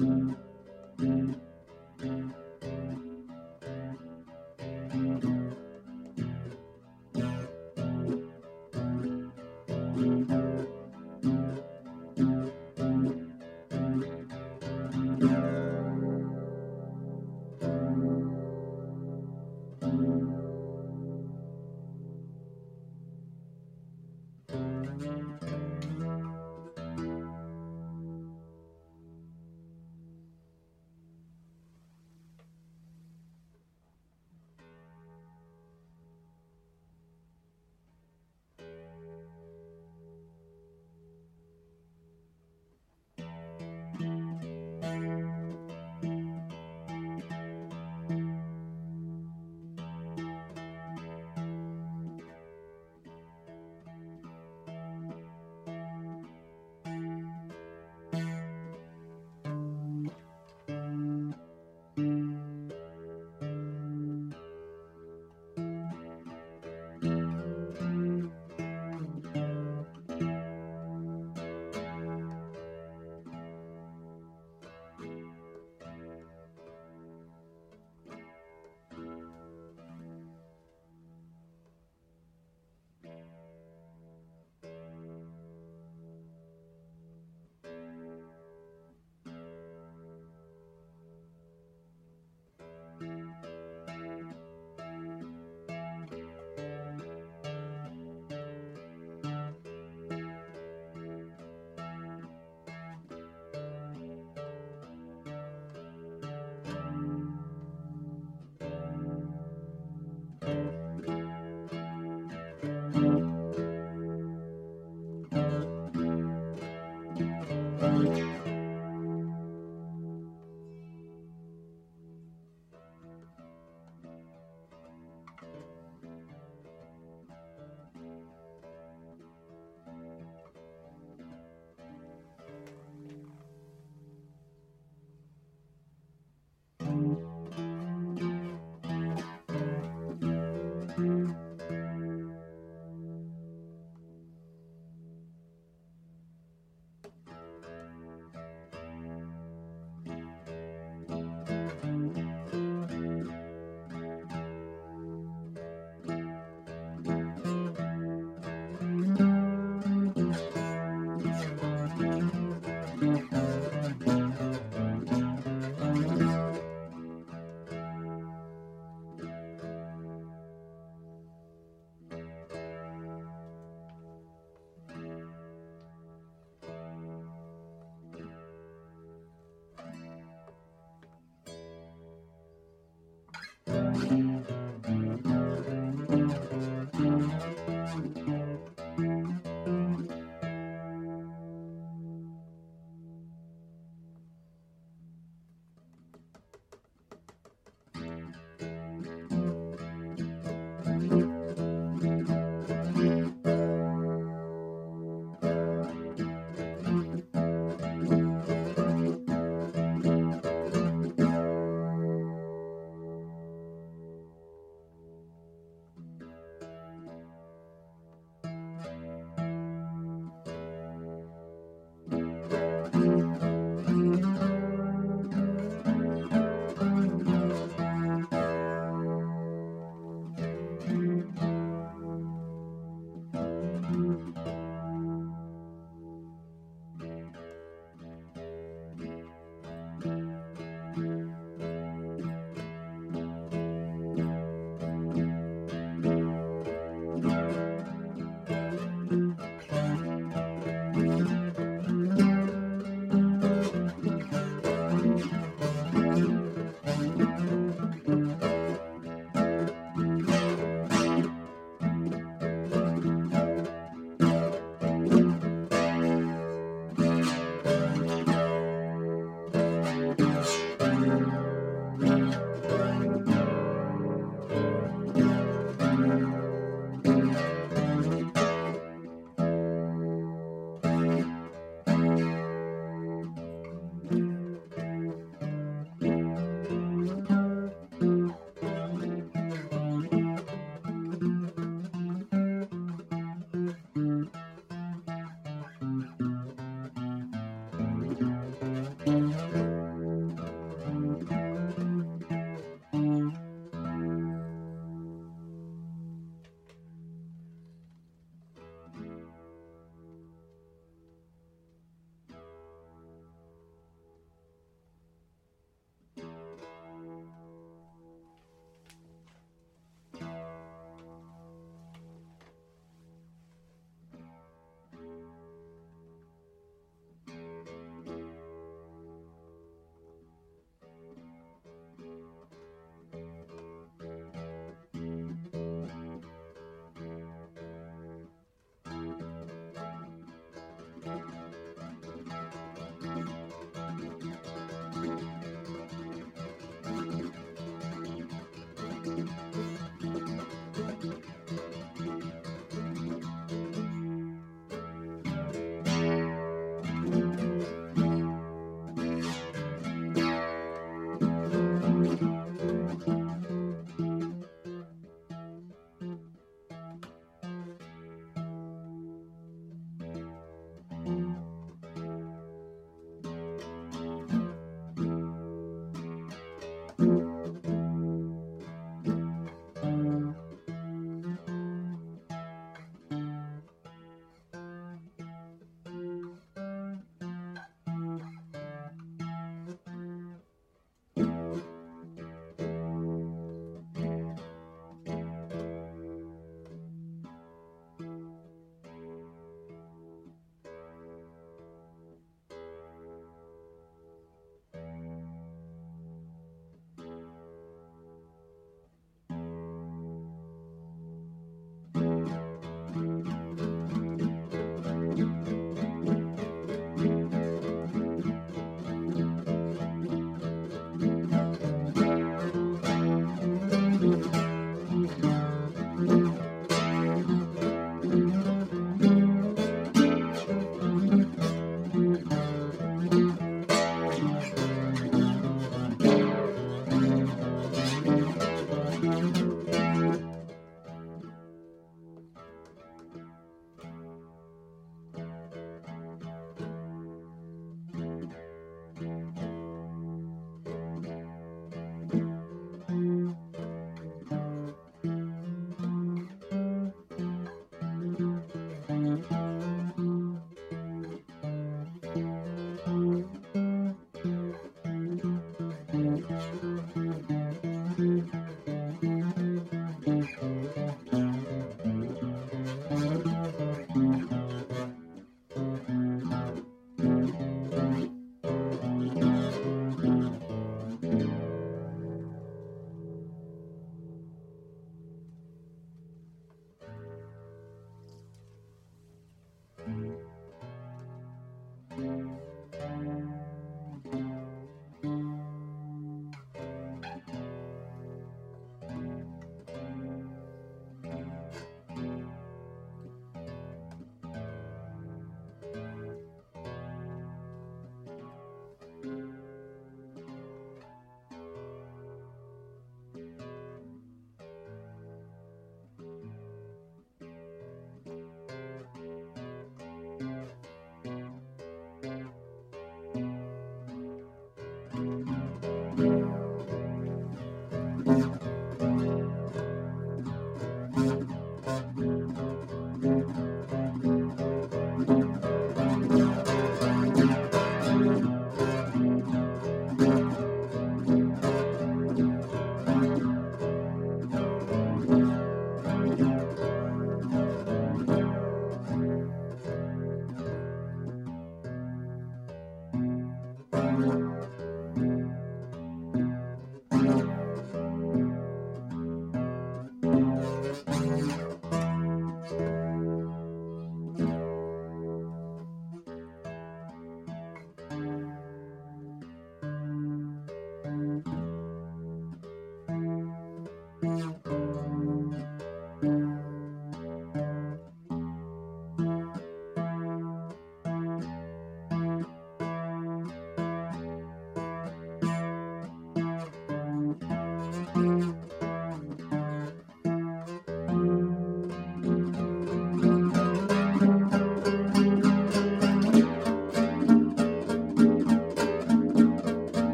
Thank mm -hmm. you.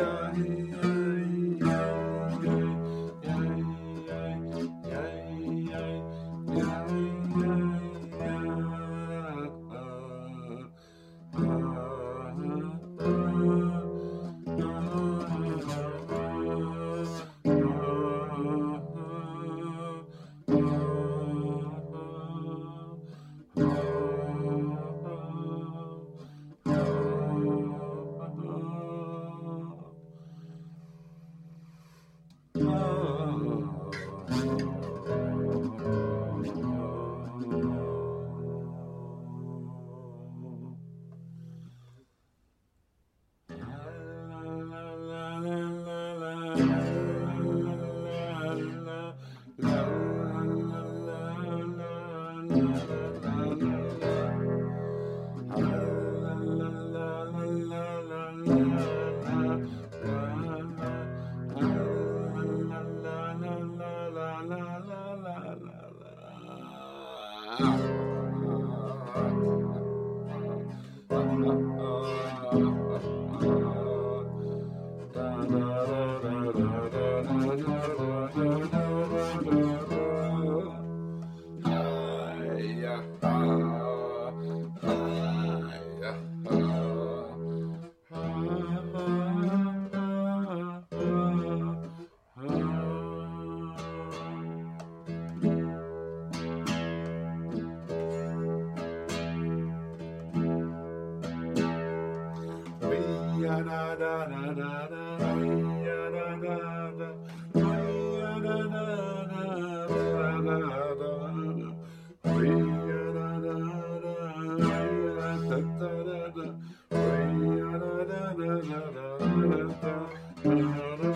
done. Mm-hmm.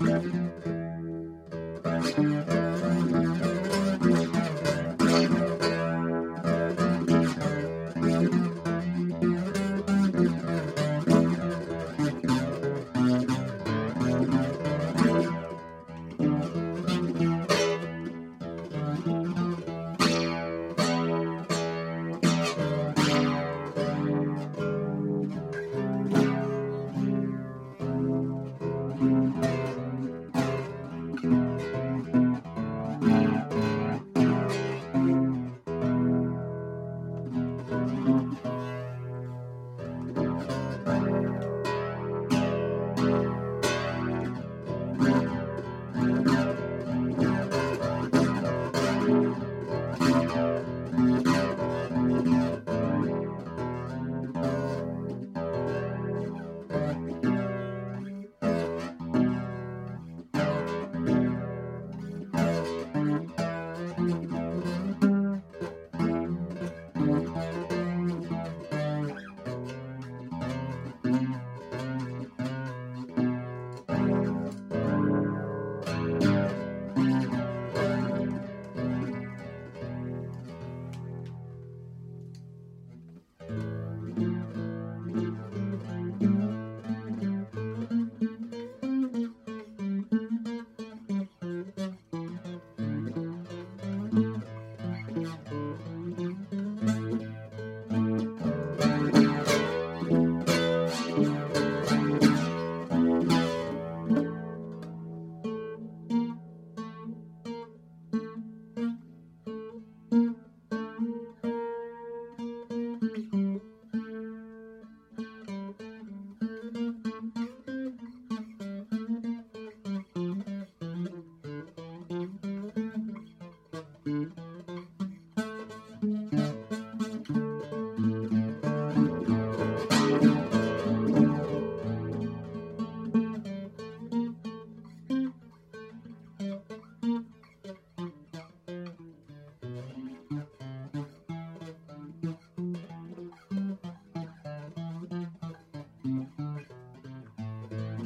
Música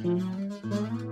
Mm-hmm.